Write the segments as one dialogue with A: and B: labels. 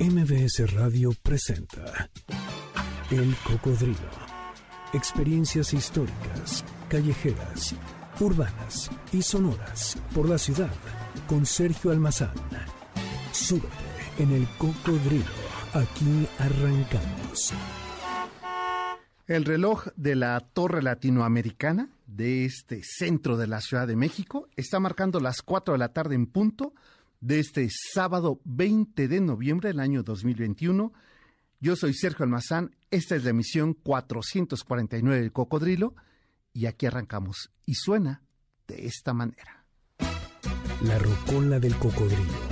A: MBS Radio presenta El Cocodrilo. Experiencias históricas, callejeras, urbanas y sonoras por la ciudad con Sergio Almazán. Súbete en El Cocodrilo. Aquí arrancamos.
B: El reloj de la Torre Latinoamericana de este centro de la Ciudad de México está marcando las 4 de la tarde en punto de este sábado 20 de noviembre del año 2021. Yo soy Sergio Almazán, esta es la emisión 449 del Cocodrilo y aquí arrancamos y suena de esta manera.
A: La rocola del cocodrilo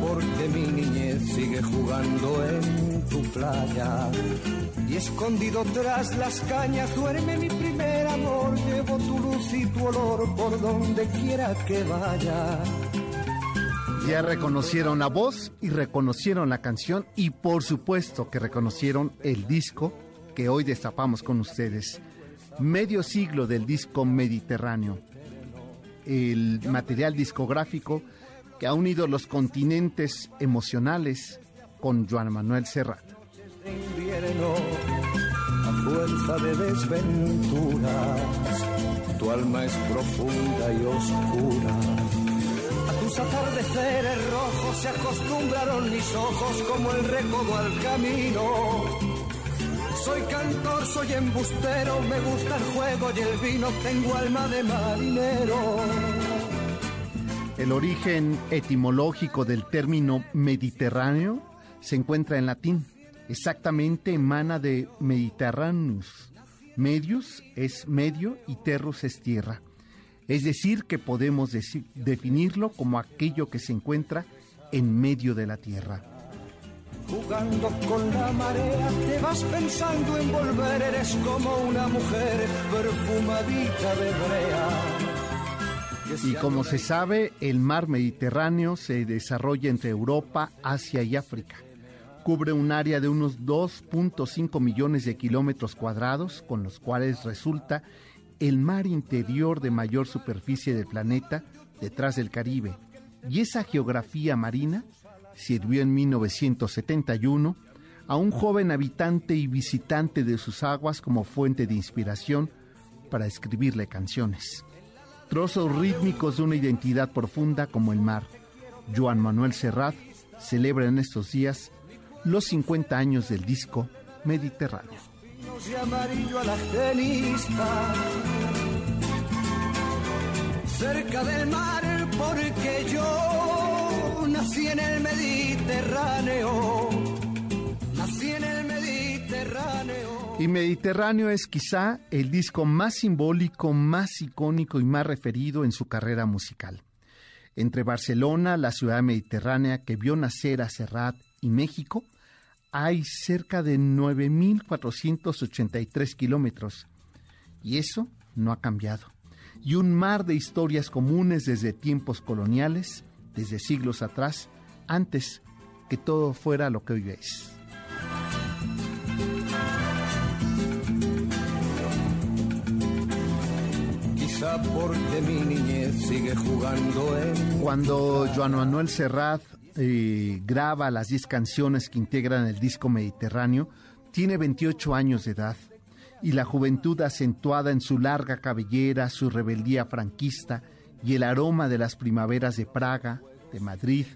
C: porque mi niñez sigue jugando en tu playa. Y escondido tras las cañas duerme mi primer amor. Llevo tu luz y tu olor por donde quiera que vaya.
B: Ya reconocieron la voz y reconocieron la canción y por supuesto que reconocieron el disco que hoy destapamos con ustedes. Medio siglo del disco mediterráneo. El material discográfico que ha unido los continentes emocionales con Juan Manuel Serrat.
C: Fuerza de desventuras, tu alma es profunda y oscura. A tus atardeceres rojos se acostumbraron mis ojos como el recodo al camino. Soy cantor, soy embustero, me gusta el juego y el vino, tengo alma de marinero.
B: El origen etimológico del término mediterráneo se encuentra en latín. Exactamente emana de mediterraneus. Medius es medio y terrus es tierra. Es decir, que podemos definirlo como aquello que se encuentra en medio de la tierra.
C: Jugando con la marea, te vas pensando en volver, eres como una mujer perfumadita de brea
B: y como se sabe, el mar Mediterráneo se desarrolla entre Europa, Asia y África. Cubre un área de unos 2.5 millones de kilómetros cuadrados, con los cuales resulta el mar interior de mayor superficie del planeta detrás del Caribe. Y esa geografía marina sirvió en 1971 a un joven habitante y visitante de sus aguas como fuente de inspiración para escribirle canciones trozos rítmicos de una identidad profunda como el mar. Joan Manuel Serrat celebra en estos días los 50 años del disco Mediterráneo.
C: Cerca del mar porque yo nací en el Mediterráneo. Nací en el Mediterráneo.
B: Y Mediterráneo es quizá el disco más simbólico, más icónico y más referido en su carrera musical. Entre Barcelona, la ciudad mediterránea que vio nacer a Serrat, y México, hay cerca de 9.483 kilómetros. Y eso no ha cambiado. Y un mar de historias comunes desde tiempos coloniales, desde siglos atrás, antes que todo fuera lo que hoy es.
C: Porque mi niñez sigue jugando en...
B: Cuando Joan Manuel Serrat eh, graba las 10 canciones que integran el disco Mediterráneo, tiene 28 años de edad y la juventud acentuada en su larga cabellera, su rebeldía franquista y el aroma de las primaveras de Praga, de Madrid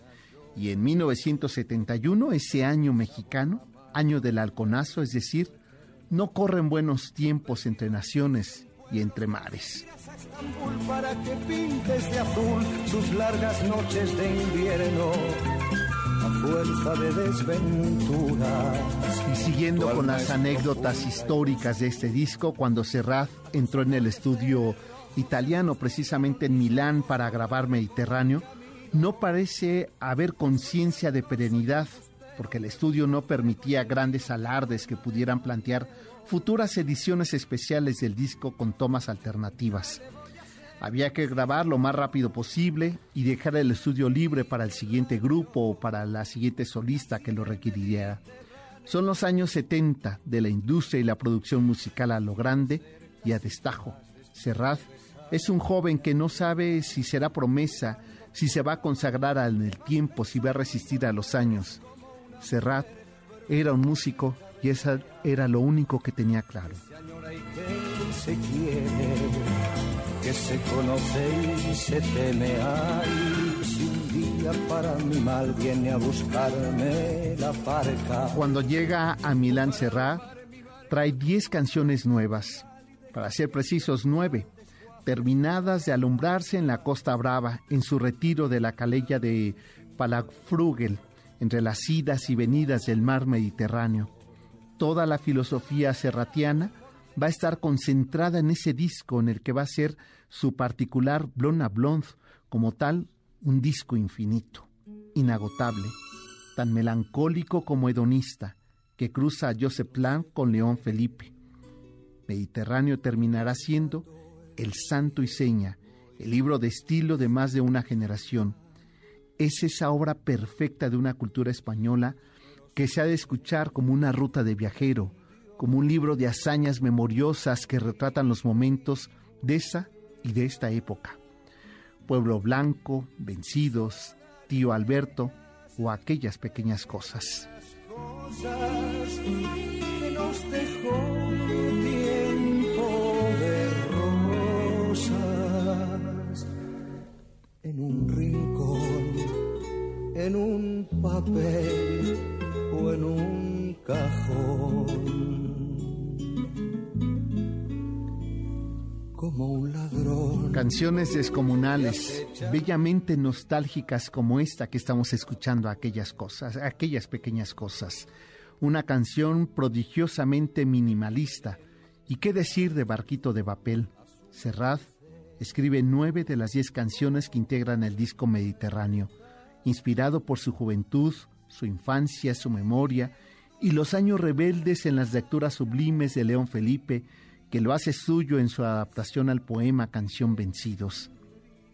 B: y en 1971, ese año mexicano, año del halconazo, es decir, no corren buenos tiempos entre naciones y entre mares
C: para que pintes de azul sus largas noches de invierno a fuerza de desventuras.
B: Y siguiendo con las anécdotas históricas de este disco, cuando Serrat entró en el estudio italiano, precisamente en Milán, para grabar Mediterráneo, no parece haber conciencia de perenidad, porque el estudio no permitía grandes alardes que pudieran plantear futuras ediciones especiales del disco con tomas alternativas. Había que grabar lo más rápido posible y dejar el estudio libre para el siguiente grupo o para la siguiente solista que lo requiriera. Son los años 70 de la industria y la producción musical a lo grande y a destajo. Serrat es un joven que no sabe si será promesa, si se va a consagrar en el tiempo, si va a resistir a los años. Serrat era un músico y eso era lo único que tenía claro.
C: que se conoce y se teme, si un día para mi mal viene a buscarme la parca.
B: Cuando llega a Milán Serrat, trae 10 canciones nuevas, para ser precisos, nueve terminadas de alumbrarse en la Costa Brava, en su retiro de la calella de Palafrugel, entre las idas y venidas del mar Mediterráneo. Toda la filosofía serratiana va a estar concentrada en ese disco en el que va a ser su particular Blonde, como tal, un disco infinito, inagotable, tan melancólico como hedonista, que cruza a Joseph Plan con León Felipe. Mediterráneo terminará siendo el Santo y Seña, el libro de estilo de más de una generación. Es esa obra perfecta de una cultura española que se ha de escuchar como una ruta de viajero, como un libro de hazañas memoriosas que retratan los momentos de esa y de esta época. Pueblo Blanco, Vencidos, Tío Alberto o aquellas pequeñas cosas.
C: en un rincón, en un papel en un cajón. Como un ladrón.
B: Canciones descomunales, bellamente nostálgicas como esta que estamos escuchando, aquellas cosas, aquellas pequeñas cosas. Una canción prodigiosamente minimalista. ¿Y qué decir de Barquito de Papel? Serrat escribe nueve de las diez canciones que integran el disco Mediterráneo, inspirado por su juventud, su infancia, su memoria y los años rebeldes en las lecturas sublimes de León Felipe, que lo hace suyo en su adaptación al poema Canción Vencidos.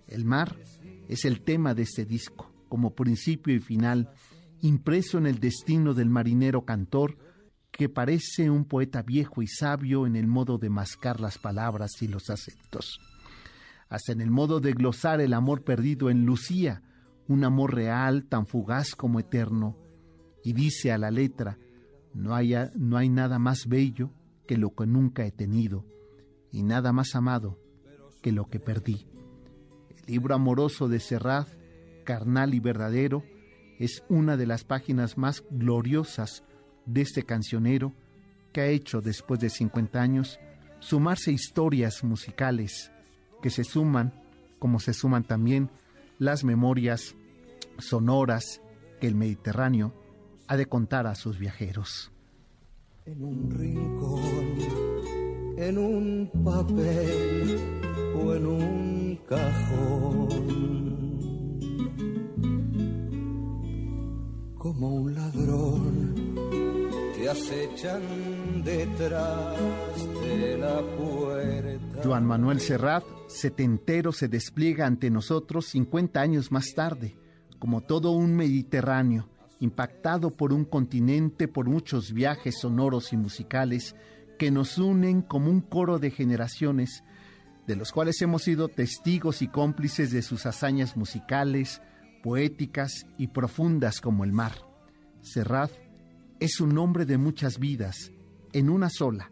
B: El mar es el tema de este disco, como principio y final, impreso en el destino del marinero cantor, que parece un poeta viejo y sabio en el modo de mascar las palabras y los acentos hasta en el modo de glosar el amor perdido en Lucía, un amor real, tan fugaz como eterno. Y dice a la letra, no hay, no hay nada más bello que lo que nunca he tenido, y nada más amado que lo que perdí. El libro amoroso de Serrat, carnal y verdadero, es una de las páginas más gloriosas de este cancionero que ha hecho después de 50 años sumarse historias musicales que se suman, como se suman también las memorias sonoras que el Mediterráneo ha de contar a sus viajeros.
C: En un rincón, en un papel o en un cajón, como un ladrón te acechan detrás de la puerta.
B: Juan Manuel Serrat setentero se despliega ante nosotros 50 años más tarde, como todo un Mediterráneo, impactado por un continente, por muchos viajes sonoros y musicales que nos unen como un coro de generaciones, de los cuales hemos sido testigos y cómplices de sus hazañas musicales, poéticas y profundas como el mar. Serrat es un hombre de muchas vidas, en una sola,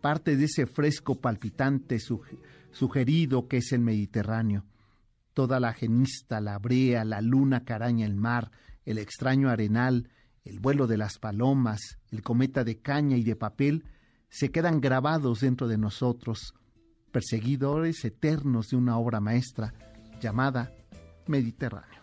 B: parte de ese fresco palpitante sugerido que es el Mediterráneo. Toda la genista, la brea, la luna que araña el mar, el extraño arenal, el vuelo de las palomas, el cometa de caña y de papel, se quedan grabados dentro de nosotros, perseguidores eternos de una obra maestra llamada Mediterráneo.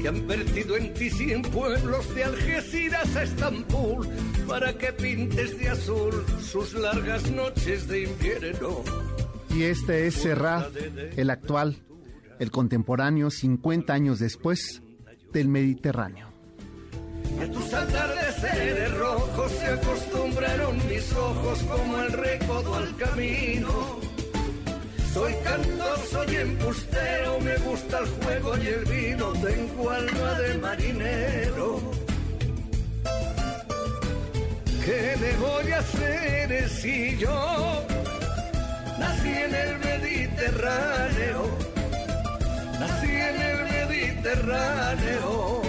C: Que han vertido en ti cien pueblos de Algeciras a Estambul para que pintes de azul sus largas noches de invierno.
B: Y este es Serrat, el actual, el contemporáneo, 50 años después del Mediterráneo.
C: Y a tus atardeceres rojos se acostumbraron mis ojos como el recodo al camino. Soy cantor, soy embustero, me gusta el juego y el vino, tengo alma de marinero. ¿Qué le voy a hacer si yo nací en el Mediterráneo? Nací en el Mediterráneo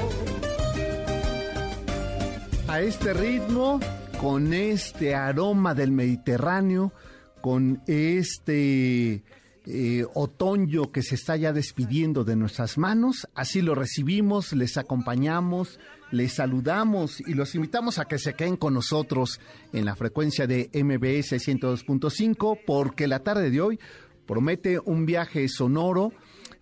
B: a este ritmo, con este aroma del Mediterráneo, con este eh, otoño que se está ya despidiendo de nuestras manos. Así lo recibimos, les acompañamos, les saludamos y los invitamos a que se queden con nosotros en la frecuencia de MBS 102.5 porque la tarde de hoy promete un viaje sonoro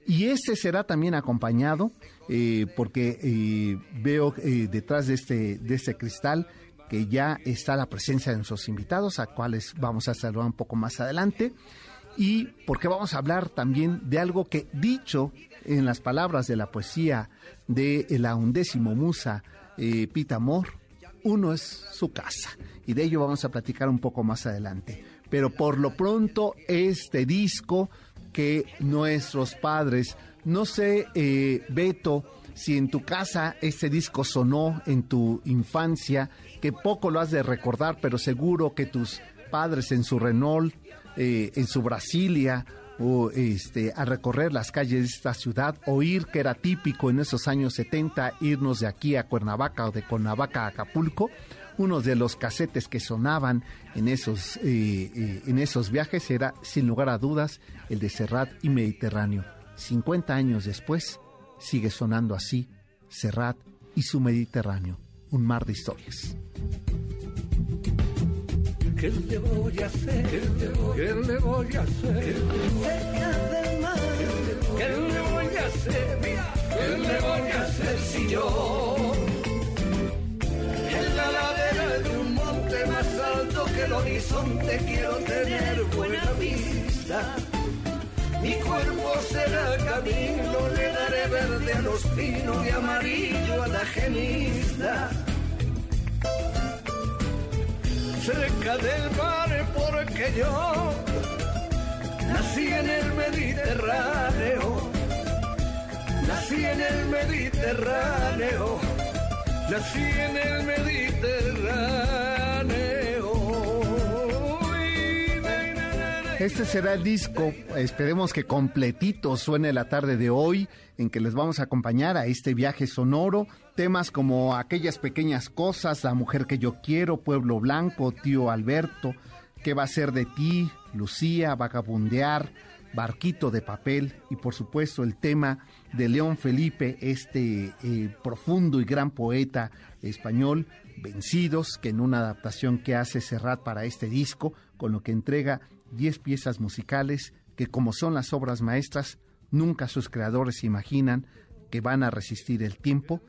B: y este será también acompañado eh, porque eh, veo detrás de este, de este cristal que ya está la presencia de nuestros invitados, a cuales vamos a saludar un poco más adelante, y porque vamos a hablar también de algo que, dicho en las palabras de la poesía de la undécimo musa Pita Amor, uno es su casa, y de ello vamos a platicar un poco más adelante. Pero por lo pronto, este disco que nuestros padres no sé, eh, Beto, si en tu casa este disco sonó en tu infancia, que poco lo has de recordar, pero seguro que tus padres en su Renault, eh, en su Brasilia, o este, a recorrer las calles de esta ciudad, oír que era típico en esos años 70 irnos de aquí a Cuernavaca o de Cuernavaca a Acapulco, uno de los casetes que sonaban en esos, eh, en esos viajes era, sin lugar a dudas, el de Serrat y Mediterráneo. 50 años después, sigue sonando así Serrat y su Mediterráneo, un mar de historias.
C: ¿Qué le voy a hacer? ¿Qué le voy, a hacer? ¿Qué le voy a hacer? ¿Qué le voy a hacer si yo en la ladera de un monte más alto que el horizonte quiero tener buena vista? Mi cuerpo será camino, le daré verde a los pinos y amarillo a la gemista. Cerca del mar porque yo nací en el Mediterráneo, nací en el Mediterráneo, nací en el Mediterráneo.
B: Este será el disco, esperemos que completito suene la tarde de hoy, en que les vamos a acompañar a este viaje sonoro. Temas como aquellas pequeñas cosas, La mujer que yo quiero, Pueblo Blanco, Tío Alberto, ¿Qué va a ser de ti? Lucía, Vagabundear, Barquito de Papel y por supuesto el tema de León Felipe, este eh, profundo y gran poeta español, Vencidos, que en una adaptación que hace Serrat para este disco, con lo que entrega 10 piezas musicales que como son las obras maestras, nunca sus creadores imaginan que van a resistir el tiempo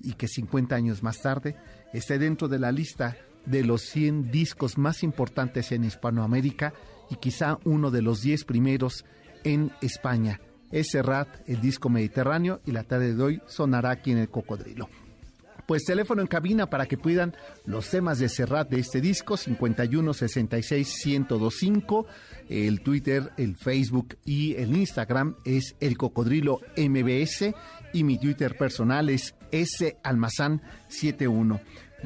B: y que 50 años más tarde esté dentro de la lista de los 100 discos más importantes en Hispanoamérica y quizá uno de los 10 primeros en España. Es Serrat, el disco mediterráneo, y la tarde de hoy sonará aquí en el Cocodrilo. Pues teléfono en cabina para que puedan los temas de Serrat de este disco, 51 66 1025. El Twitter, el Facebook y el Instagram es el Cocodrilo MBS y mi Twitter personal es salmazán71.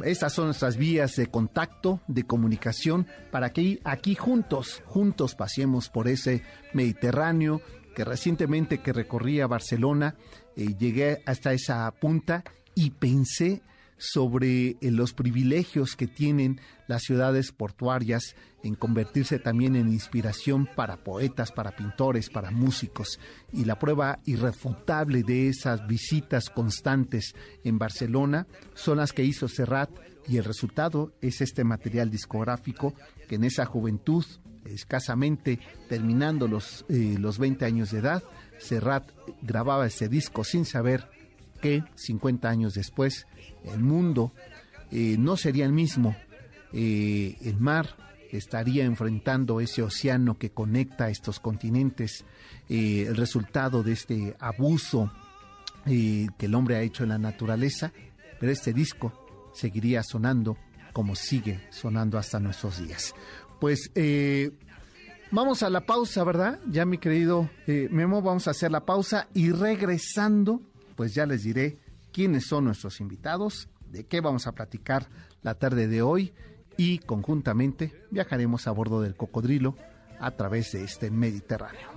B: Estas son nuestras vías de contacto, de comunicación, para que aquí juntos, juntos pasemos por ese Mediterráneo que recientemente que recorrí a Barcelona, eh, llegué hasta esa punta y pensé sobre eh, los privilegios que tienen las ciudades portuarias en convertirse también en inspiración para poetas, para pintores, para músicos. Y la prueba irrefutable de esas visitas constantes en Barcelona son las que hizo Serrat Y el resultado es este material discográfico que en esa juventud, escasamente terminando los, eh, los 20 años de edad, Serrat grababa ese disco sin saber que 50 años después el mundo eh, no sería el mismo. Eh, el mar estaría enfrentando ese océano que conecta estos continentes, eh, el resultado de este abuso que el hombre ha hecho en la naturaleza, pero este disco seguiría sonando como sigue sonando hasta nuestros días. Pues vamos a la pausa, ¿verdad? Ya mi querido Memo, vamos a hacer la pausa y regresando pues ya les diré quiénes son nuestros invitados, de qué vamos a platicar la tarde de hoy y conjuntamente viajaremos a bordo del cocodrilo a través de este Mediterráneo.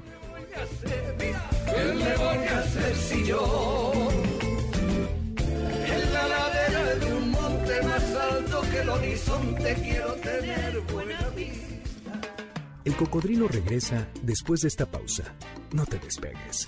B: El
A: cocodrilo regresa después de esta pausa. No te despegues.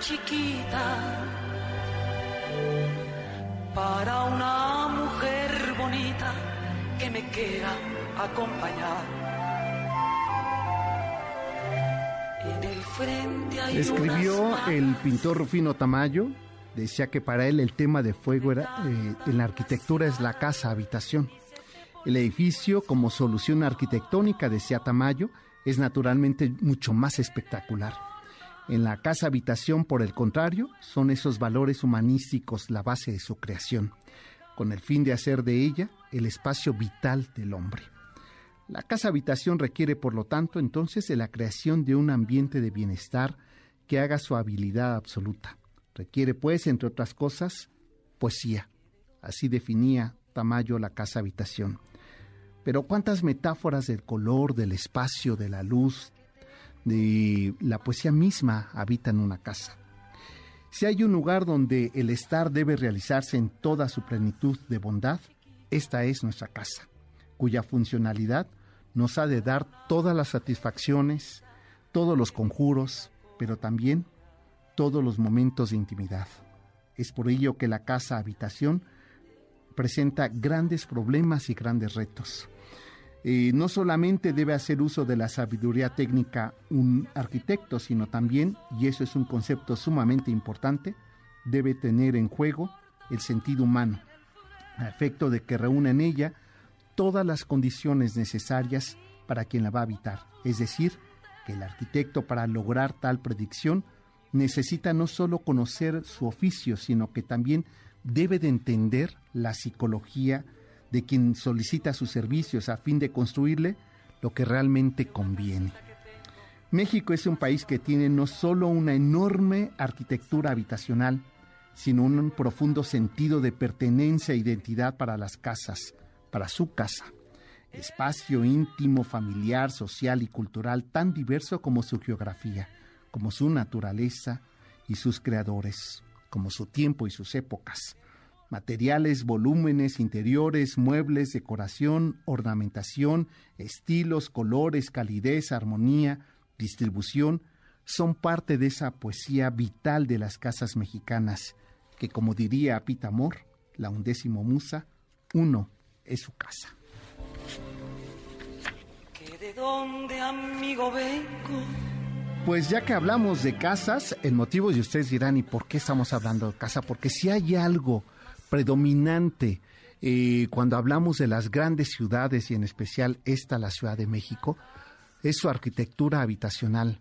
D: chiquita para una mujer bonita que me quiera acompañar.
B: Escribió el pintor Rufino Tamayo, decía que para él el tema de fuego era eh, en la arquitectura es la casa habitación. El edificio, como solución arquitectónica, decía Tamayo, es naturalmente mucho más espectacular. En la casa habitación, por el contrario, son esos valores humanísticos la base de su creación, con el fin de hacer de ella el espacio vital del hombre. La casa habitación requiere, por lo tanto, entonces de la creación de un ambiente de bienestar que haga su habilidad absoluta. Requiere, pues, entre otras cosas, poesía. Así definía Tamayo la casa habitación. Pero cuántas metáforas del color, del espacio, de la luz, de la poesía misma habitan una casa. Si hay un lugar donde el estar debe realizarse en toda su plenitud de bondad, esta es nuestra casa, cuya funcionalidad nos ha de dar todas las satisfacciones, todos los conjuros, pero también todos los momentos de intimidad. Es por ello que la casa habitación presenta grandes problemas y grandes retos no solamente debe hacer uso de la sabiduría técnica un arquitecto, sino también, y eso es un concepto sumamente importante, debe tener en juego el sentido humano, a efecto de que reúna en ella todas las condiciones necesarias para quien la va a habitar. Es decir, que el arquitecto para lograr tal predicción necesita no solo conocer su oficio, sino que también debe de entender la psicología de quien solicita sus servicios a fin de construirle lo que realmente conviene. México es un país que tiene no solo una enorme arquitectura habitacional, sino un profundo sentido de pertenencia e identidad para las casas, para su casa. Espacio íntimo, familiar, social y cultural tan diverso como su geografía, como su naturaleza y sus creadores, como su tiempo y sus épocas materiales, volúmenes, interiores, muebles, decoración, ornamentación, estilos, colores, calidez, armonía, distribución, son parte de esa poesía vital de las casas mexicanas, que como diría Pita Amor, la undécimo musa, uno es su casa.
D: de dónde, amigo, vengo?
B: Pues ya que hablamos de casas, el motivo de ustedes dirán, ¿y por qué estamos hablando de casa? Porque si hay algo predominante eh, cuando hablamos de las grandes ciudades y en especial esta, la Ciudad de México, es su arquitectura habitacional.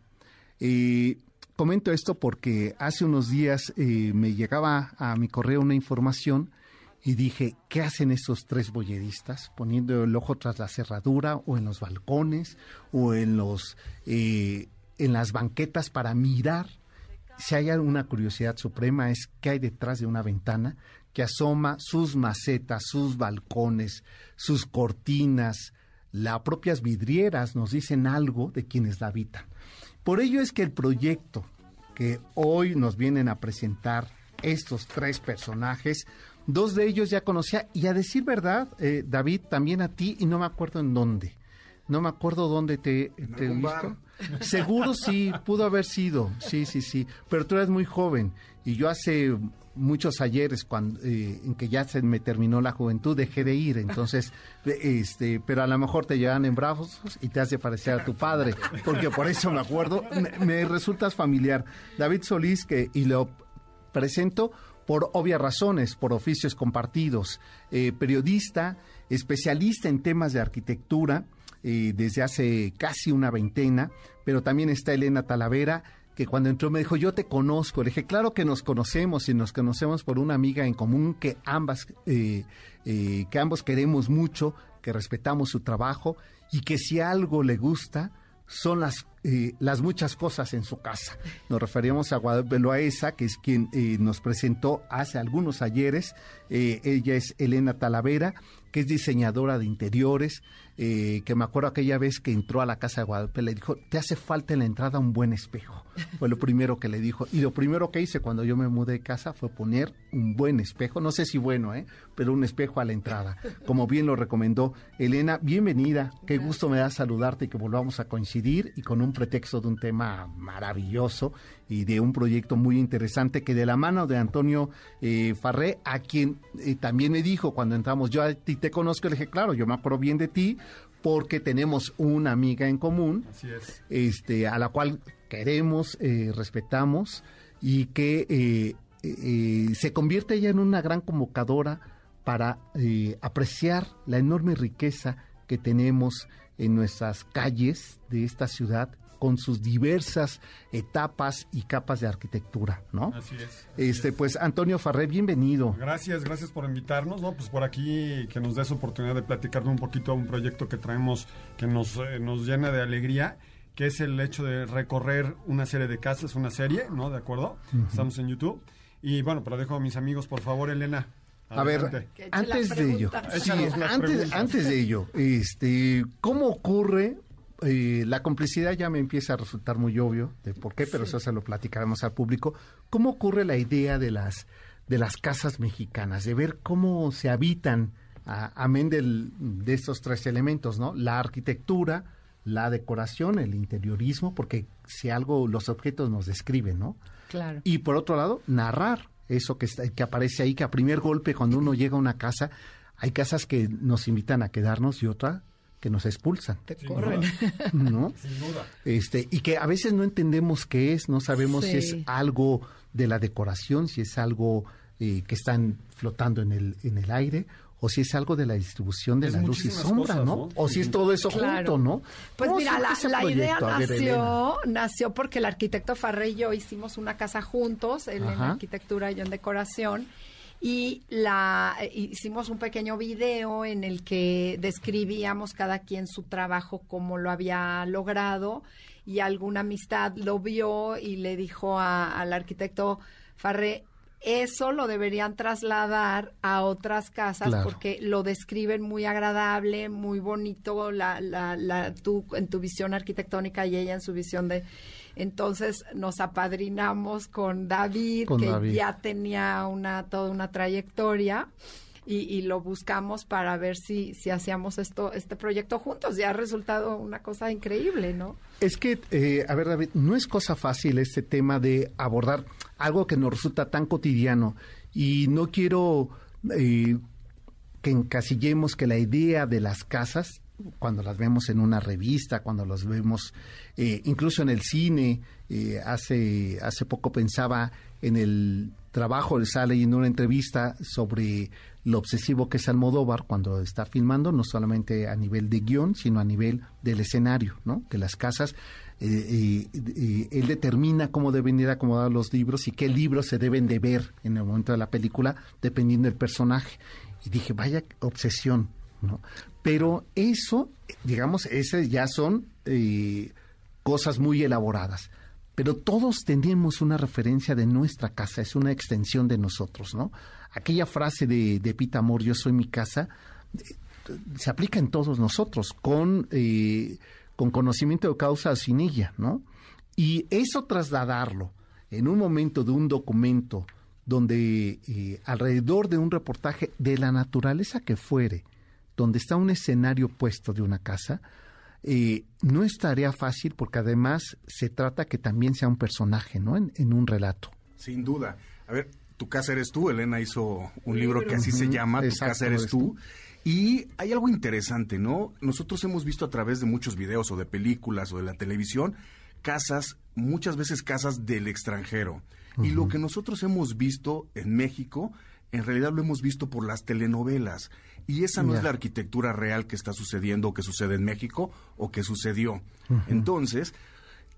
B: Eh, comento esto porque hace unos días eh, me llegaba a mi correo una información y dije, ¿qué hacen estos tres bolleristas? Poniendo el ojo tras la cerradura o en los balcones o en, los, en las banquetas para mirar. Si hay una curiosidad suprema es qué hay detrás de una ventana que asoma sus macetas, sus balcones, sus cortinas, las propias vidrieras nos dicen algo de quienes la habitan. Por ello es que el proyecto que hoy nos vienen a presentar estos tres personajes Dos de ellos ya conocía y a decir verdad, eh, David, también a ti y no me acuerdo en dónde. No me acuerdo dónde te, he visto. Seguro sí, pudo haber sido, sí, sí, sí. Pero tú eres muy joven y yo hace muchos ayeres cuando eh, en que ya se me terminó la juventud dejé de ir entonces este pero a lo mejor te llevan en brazos y te hace parecer a tu padre porque por eso me acuerdo me, me resultas familiar. David Solís que y lo presento por obvias razones, por oficios compartidos, eh, periodista, especialista en temas de arquitectura eh, desde hace casi una veintena, pero también está Elena Talavera, que cuando entró me dijo, yo te conozco. Le dije, claro que nos conocemos y nos conocemos por una amiga en común que ambas, eh, que ambos queremos mucho, que respetamos su trabajo y que si algo le gusta, son las, eh, las muchas cosas en su casa. Nos referíamos a Guadalupe Loaesa, que es quien eh, nos presentó hace algunos ayeres. Eh, ella es Elena Talavera, que es diseñadora de interiores, eh, que me acuerdo aquella vez que entró a la casa de Guadalupe, le dijo, te hace falta en la entrada un buen espejo. Fue lo primero que le dijo. Y lo primero que hice cuando yo me mudé de casa fue poner un buen espejo, no sé si bueno, ¿eh? pero un espejo a la entrada, como bien lo recomendó Elena. Bienvenida, qué gusto me da saludarte y que volvamos a coincidir y con un pretexto de un tema maravilloso y de un proyecto muy interesante que de la mano de Antonio eh, Farré, a quien eh, también me dijo cuando entramos, yo a ti te conozco, le dije, claro, yo me acuerdo bien de ti porque tenemos una amiga en común, este, a la cual queremos, eh, respetamos y que se convierte ella en una gran convocadora para apreciar la enorme riqueza que tenemos en nuestras calles de esta ciudad con sus diversas etapas y capas de arquitectura, ¿no?
E: Así es.
B: este, pues Antonio Farré, bienvenido.
E: Gracias, gracias por invitarnos, ¿no? Pues por aquí que nos des oportunidad de platicar un poquito a un proyecto que traemos que nos, eh, nos llena de alegría que es el hecho de recorrer una serie de casas, una serie, ¿no? ¿De acuerdo? Estamos en YouTube. Y bueno, pero dejo a mis amigos, por favor, Elena.
B: A ver, antes de ello, sí, antes, antes, de ello, este, ¿cómo ocurre eh, la complicidad ya me empieza a resultar muy obvio de por qué, pero eso se lo platicaremos al público. ¿Cómo ocurre la idea de las, de las casas mexicanas, de ver cómo se habitan, amén de estos tres elementos, ¿no? La arquitectura, la decoración, el interiorismo, porque si algo los objetos nos describen, ¿no?
F: Claro.
B: Y por otro lado, narrar eso que, que aparece ahí, que a primer golpe cuando uno llega a una casa, hay casas que nos invitan a quedarnos y otra que nos expulsan.
F: Te corren.
B: ¿No?
E: Sin duda.
B: Este, y que a veces no entendemos qué es, no sabemos si es algo de la decoración, si es algo eh, que están flotando en el, en el aire, o si es algo de la distribución de la luz y sombra, ¿no? O si es todo eso junto, ¿no?
F: Pues mira, la, idea nació, nació porque el arquitecto Farré y yo hicimos una casa juntos, él en arquitectura y yo en decoración, y la eh, hicimos un pequeño video en el que describíamos cada quien su trabajo, cómo lo había logrado y alguna amistad lo vio y le dijo al arquitecto Farré, eso lo deberían trasladar a otras casas porque lo describen muy agradable, muy bonito, la, la, la, tú en tu visión arquitectónica y ella en su visión de entonces nos apadrinamos con David, que ya tenía una toda una trayectoria. Y, lo buscamos para ver si, si hacíamos esto, este proyecto juntos. Ya ha resultado una cosa increíble, ¿no?
B: Es que, eh, a ver, David, no es cosa fácil este tema de abordar algo que nos resulta tan cotidiano. Y no quiero eh, que encasillemos que la idea de las casas cuando las vemos en una revista, cuando las vemos eh, incluso en el cine. Eh, hace, hace poco pensaba en el trabajo, estaba leyendo una entrevista sobre lo obsesivo que es Almodóvar cuando está filmando, no solamente a nivel de guion, sino a nivel del escenario, ¿no? Que las casas, eh, él determina cómo deben ir acomodados los libros y qué libros se deben de ver en el momento de la película, dependiendo del personaje. Y dije, vaya obsesión, Pero eso, digamos, esas ya son eh, cosas muy elaboradas pero todos tenemos una referencia de nuestra casa, es una extensión de nosotros, ¿no? Aquella frase de, de Pita Amor, yo soy mi casa, eh, se aplica en todos nosotros, con, eh, con conocimiento de causa sin ella, ¿no? Y eso trasladarlo en un momento de un documento donde alrededor de un reportaje de la naturaleza que fuere, donde está un escenario puesto de una casa, eh, no es tarea fácil porque además se trata que también sea un personaje, ¿no? En, un relato.
G: Sin duda. A ver, Tu casa eres tú. Elena hizo un libro que así se llama, Tu casa eres tú. Y hay algo interesante, ¿no? Nosotros hemos visto a través de muchos videos o de películas o de la televisión casas, muchas veces casas del extranjero. Y lo que nosotros hemos visto en México, en realidad lo hemos visto por las telenovelas. Y esa no es la arquitectura real que está sucediendo o que sucede en México o que sucedió. Entonces,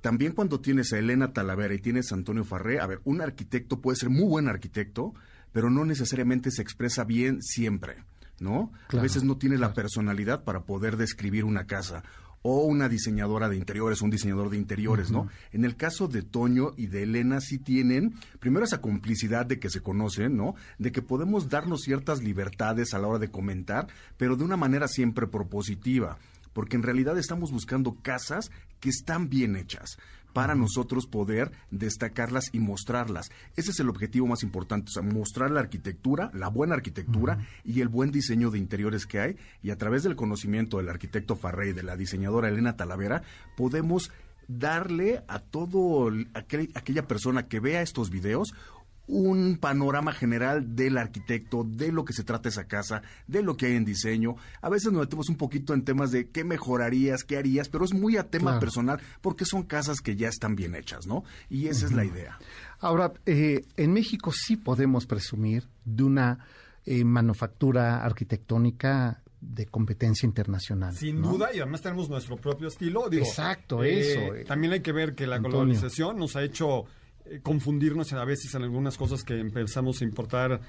G: también cuando tienes a Elena Talavera y tienes a Antonio Farré, a ver, un arquitecto puede ser muy buen arquitecto, pero no necesariamente se expresa bien siempre, ¿no? a veces no tiene la personalidad para poder describir una casa o una diseñadora de interiores, un diseñador de interiores, ¿no? En el caso de Toño y de Elena sí tienen, primero esa complicidad de que se conocen, ¿no? De que podemos darnos ciertas libertades a la hora de comentar, pero de una manera siempre propositiva porque en realidad estamos buscando casas que están bien hechas para nosotros poder destacarlas y mostrarlas. Ese es el objetivo más importante, o sea, mostrar la arquitectura, la buena arquitectura y el buen diseño de interiores que hay y a través del conocimiento del arquitecto Farrey, de la diseñadora Elena Talavera, podemos darle a todo aquella persona que vea estos videos un panorama general del arquitecto, de lo que se trata esa casa, de lo que hay en diseño. A veces nos metemos un poquito en temas de qué mejorarías, qué harías, pero es muy a tema personal porque son casas que ya están bien hechas, ¿no? Y esa es la idea.
B: Ahora, eh, en México sí podemos presumir de una eh, manufactura arquitectónica de competencia internacional.
E: Sin duda, y además tenemos nuestro propio estilo.
B: Exacto, eso.
E: Eh, también hay que ver que la colonización nos ha hecho confundirnos a veces en algunas cosas que empezamos a importar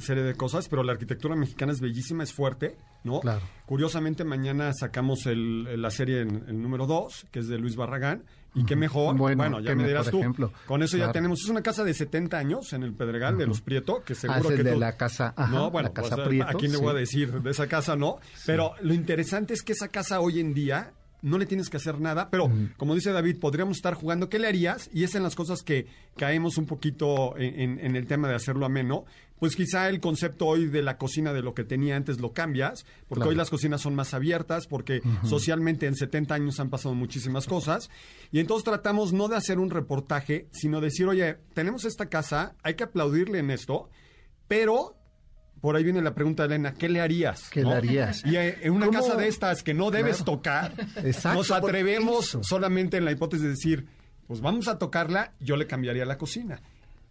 E: serie de cosas, pero la arquitectura mexicana es bellísima, es fuerte, ¿no?
B: Claro.
E: Curiosamente, mañana sacamos el, la serie en el número 2, que es de Luis Barragán, y qué mejor, bueno, ya me dirás tú, con eso ya tenemos, es una casa de 70 años en el Pedregal de los Prieto, que seguro
B: ah,
E: que
B: de la casa,
E: no, bueno, la casa pues, Prieto, ¿a quién le voy a decir de esa casa, no? Pero lo interesante es que esa casa hoy en día no le tienes que hacer nada, pero como dice David, podríamos estar jugando, ¿qué le harías? Y es en las cosas que caemos un poquito en, el tema de hacerlo ameno, pues quizá el concepto hoy de la cocina de lo que tenía antes lo cambias, porque hoy las cocinas son más abiertas, porque socialmente en 70 años han pasado muchísimas cosas, y entonces tratamos no de hacer un reportaje, sino decir, oye, tenemos esta casa, hay que aplaudirle en esto, pero por ahí viene la pregunta de Elena, ¿qué le harías?
B: ¿Qué le harías?
E: Y eh, en una casa de estas que no debes tocar, nos atrevemos solamente en la hipótesis de decir, pues vamos a tocarla, yo le cambiaría la cocina.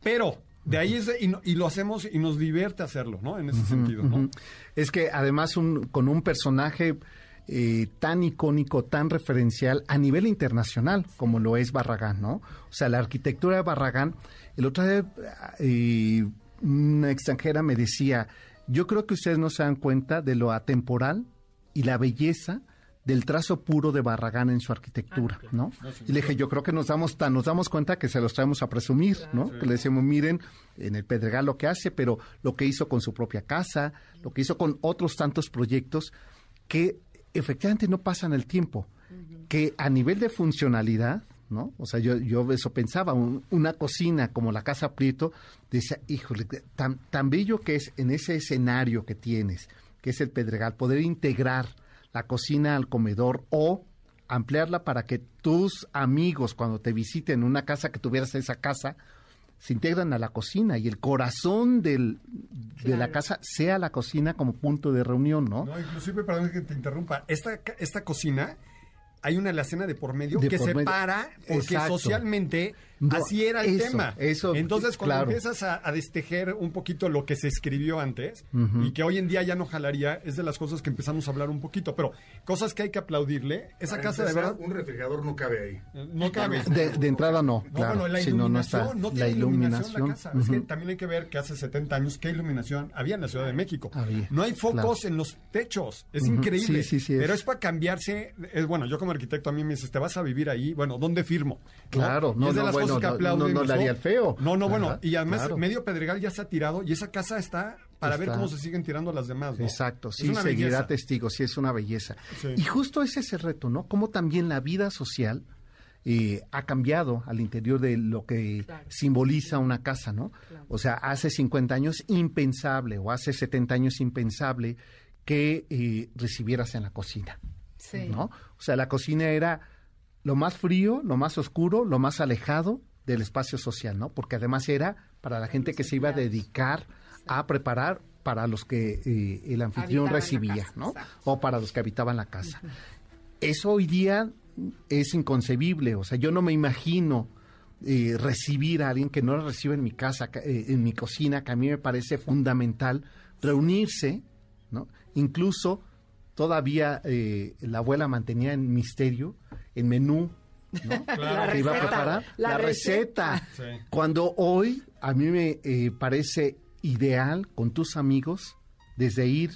E: Pero de ahí es, y, lo hacemos y nos divierte hacerlo, ¿no? En ese sentido, ¿no?
B: Es que además con un personaje eh, tan icónico, tan referencial a nivel internacional como lo es Barragán, ¿no? O sea, la arquitectura de Barragán, el otro día eh, una extranjera me decía, yo creo que ustedes no se dan cuenta de lo atemporal y la belleza del trazo puro de Barragán en su arquitectura, ah, ¿no? Y le dije, yo creo que nos damos tan, nos damos cuenta que se los traemos a presumir, ¿no? Que le decimos, miren, en el Pedregal lo que hace, pero lo que hizo con su propia casa, lo que hizo con otros tantos proyectos que efectivamente no pasan el tiempo, que a nivel de funcionalidad ¿no? O sea, yo, yo eso pensaba, una cocina como la Casa Prieto, decía, híjole, tan, tan bello que es en ese escenario que tienes, que es el Pedregal, poder integrar la cocina al comedor o ampliarla para que tus amigos cuando te visiten una casa que tuvieras esa casa, se integran a la cocina y el corazón del, de la casa sea la cocina como punto de reunión, ¿no?
E: No, inclusive, perdón que te interrumpa, esta, esta cocina hay una alacena de por medio que separa, porque socialmente Así era el tema. Eso, Entonces, cuando empiezas a, destejer un poquito lo que se escribió antes y que hoy en día ya no jalaría, es de las cosas que empezamos a hablar un poquito. Pero cosas que hay que aplaudirle. Esa casa de verdad.
G: Un refrigerador no cabe
E: ahí. No cabe.
B: De, entrada no. No, claro.
E: la iluminación, no, la iluminación. La casa. es que también hay que ver que hace 70 años, ¿qué iluminación había en la Ciudad de México? no hay focos en los techos. Es increíble. Sí, sí, Pero es para cambiarse. Es, bueno, yo como arquitecto a mí me dices, ¿te vas a vivir ahí? Bueno, ¿dónde firmo?
B: Claro, no, es de las que aplauden. No, daría el feo.
E: No, no, bueno. Y además, medio Pedregal ya se ha tirado y esa casa está para ver cómo se siguen tirando las demás.
B: Exacto, sí, seguirá testigo, sí, es una belleza. Y justo ese es el reto, ¿no? Cómo también la vida social eh, ha cambiado al interior de lo que simboliza una casa, ¿no? O sea, hace 50 años impensable o hace 70 años impensable que eh, recibieras en la cocina, ¿no? O sea, la cocina era lo más frío, lo más oscuro, lo más alejado del espacio social, ¿no? Porque además era para la gente que se iba a dedicar a preparar para los que eh, el anfitrión recibía, ¿no? O para los que habitaban la casa. Eso hoy día es inconcebible, o sea, yo no me imagino eh, recibir a alguien que no lo recibe en mi casa, eh, en mi cocina, que a mí me parece fundamental reunirse, ¿no? Incluso todavía la abuela mantenía en misterio el menú ¿no? que iba a preparar la, receta. Cuando hoy a mí me parece ideal con tus amigos desde ir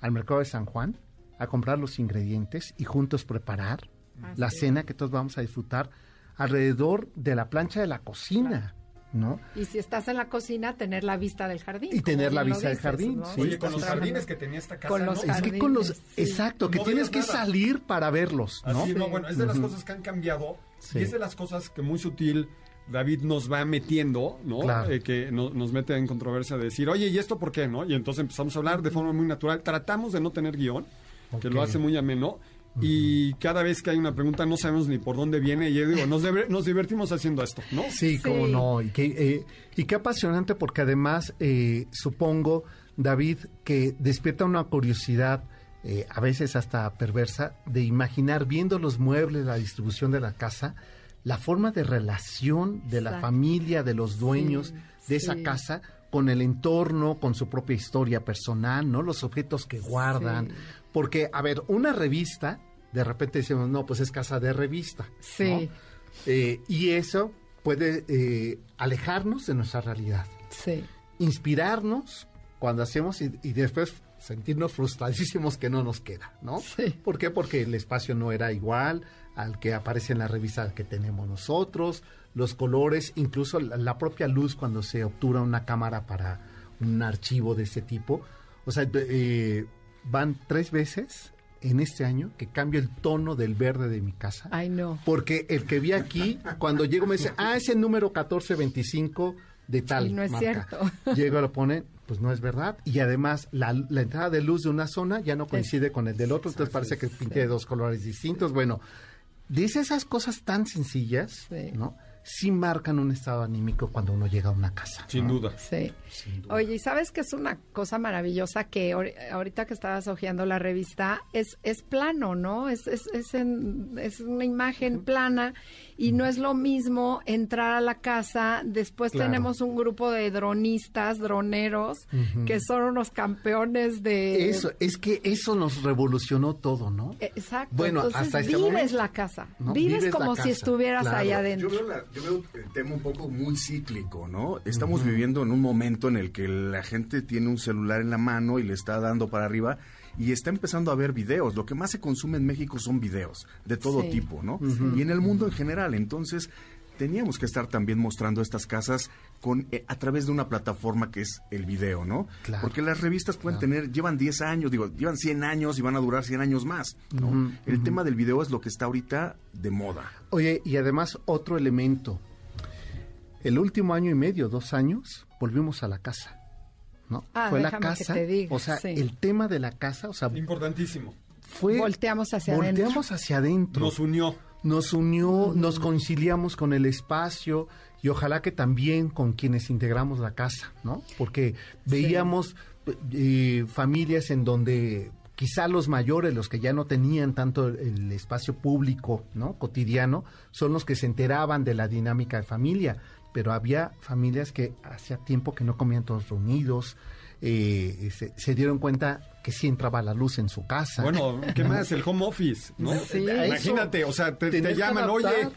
B: al mercado de San Juan a comprar los ingredientes y juntos preparar la cena que todos vamos a disfrutar alrededor de la plancha de la cocina. ¿No?
F: Y si estás en la cocina, tener la vista del jardín.
B: Y tener la vista del jardín.
E: Sí, con los jardines que tenía esta casa. Con los
B: Es que con los, exacto, que tienes que salir para verlos. ¿no?
E: Así, no, bueno, es de las cosas que han cambiado y es de las cosas que muy sutil David nos va metiendo, ¿no? Eh, que nos mete en controversia de decir, oye, ¿y esto por qué, no? Y entonces empezamos a hablar de forma muy natural. Tratamos de no tener guion, que lo hace muy ameno. Y cada vez que hay una pregunta no sabemos ni por dónde viene y yo digo, nos, nos divertimos haciendo esto, ¿no?
B: Sí, cómo no. Y qué, eh, y qué apasionante porque además eh, supongo, David, que despierta una curiosidad a veces hasta perversa de imaginar viendo los muebles, la distribución de la casa, la forma de relación de la familia, de los dueños de esa casa con el entorno, con su propia historia personal, ¿no? Los objetos que guardan. Porque, a ver, una revista, de repente decimos, no, pues es casa de revista. Sí. Eh, y eso puede eh, alejarnos de nuestra realidad. Sí. Inspirarnos cuando hacemos y, y, después sentirnos frustradísimos que no nos queda, ¿no? Sí. ¿Por qué? Porque el espacio no era igual, al que aparece en la revista que tenemos nosotros, los colores, incluso la, propia luz cuando se obtura una cámara para un archivo de ese tipo. O sea, eh, van tres veces en este año que cambio el tono del verde de mi casa.
F: Ay, no.
B: Porque el que vi aquí, cuando llego me dice, ah, es el número 1425 de tal. Y
F: no es cierto.
B: Llego, lo pone, pues no es verdad. Y además, la, entrada de luz de una zona ya no coincide con el del otro, entonces parece que pinté de dos colores distintos. Bueno, dice esas cosas tan sencillas, ¿no? Sí marcan un estado anímico cuando uno llega a una casa.
E: Sin, duda.
F: Sí. Oye, ¿y sabes que es una cosa maravillosa que ahorita que estabas hojeando la revista es, es plano, ¿no? Es, es, es, es una imagen plana y no es lo mismo entrar a la casa. Después tenemos un grupo de dronistas, droneros, que son unos campeones de...
B: Eso, es que eso nos revolucionó todo, ¿no?
F: Exacto. Bueno, hasta este vives la casa. Vives, como si estuvieras ahí adentro
G: yo veo el tema un poco muy cíclico, ¿no? Estamos viviendo en un momento en el que la gente tiene un celular en la mano y le está dando para arriba y está empezando a ver videos. Lo que más se consume en México son videos de todo tipo, ¿no? Y en el mundo en general. Entonces, teníamos que estar también mostrando estas casas con eh, a través de una plataforma que es el video, ¿no? Porque las revistas pueden tener, llevan 10 años, digo, llevan 100 años y van a durar 100 años más, ¿no? el tema del video es lo que está ahorita de moda.
B: Oye, y además otro elemento. El último año y medio, dos años, volvimos a la casa. ¿No?
F: Ah, fue la casa,
B: o sea, el tema de la casa, o sea,
E: importantísimo.
F: Fue volteamos hacia
B: volteamos hacia adentro.
E: Nos unió
B: nos unió, nos conciliamos con el espacio y ojalá que también con quienes integramos la casa, ¿no? Porque veíamos eh, familias en donde quizá los mayores, los que ya no tenían tanto el, espacio público, ¿no? Cotidiano, son los que se enteraban de la dinámica de familia, pero había familias que hacía tiempo que no comían todos reunidos, eh, se, dieron cuenta que sí entraba la luz en su casa.
E: Bueno, ¿qué más? El home office, ¿no? Imagínate, o sea, te, llaman, oye,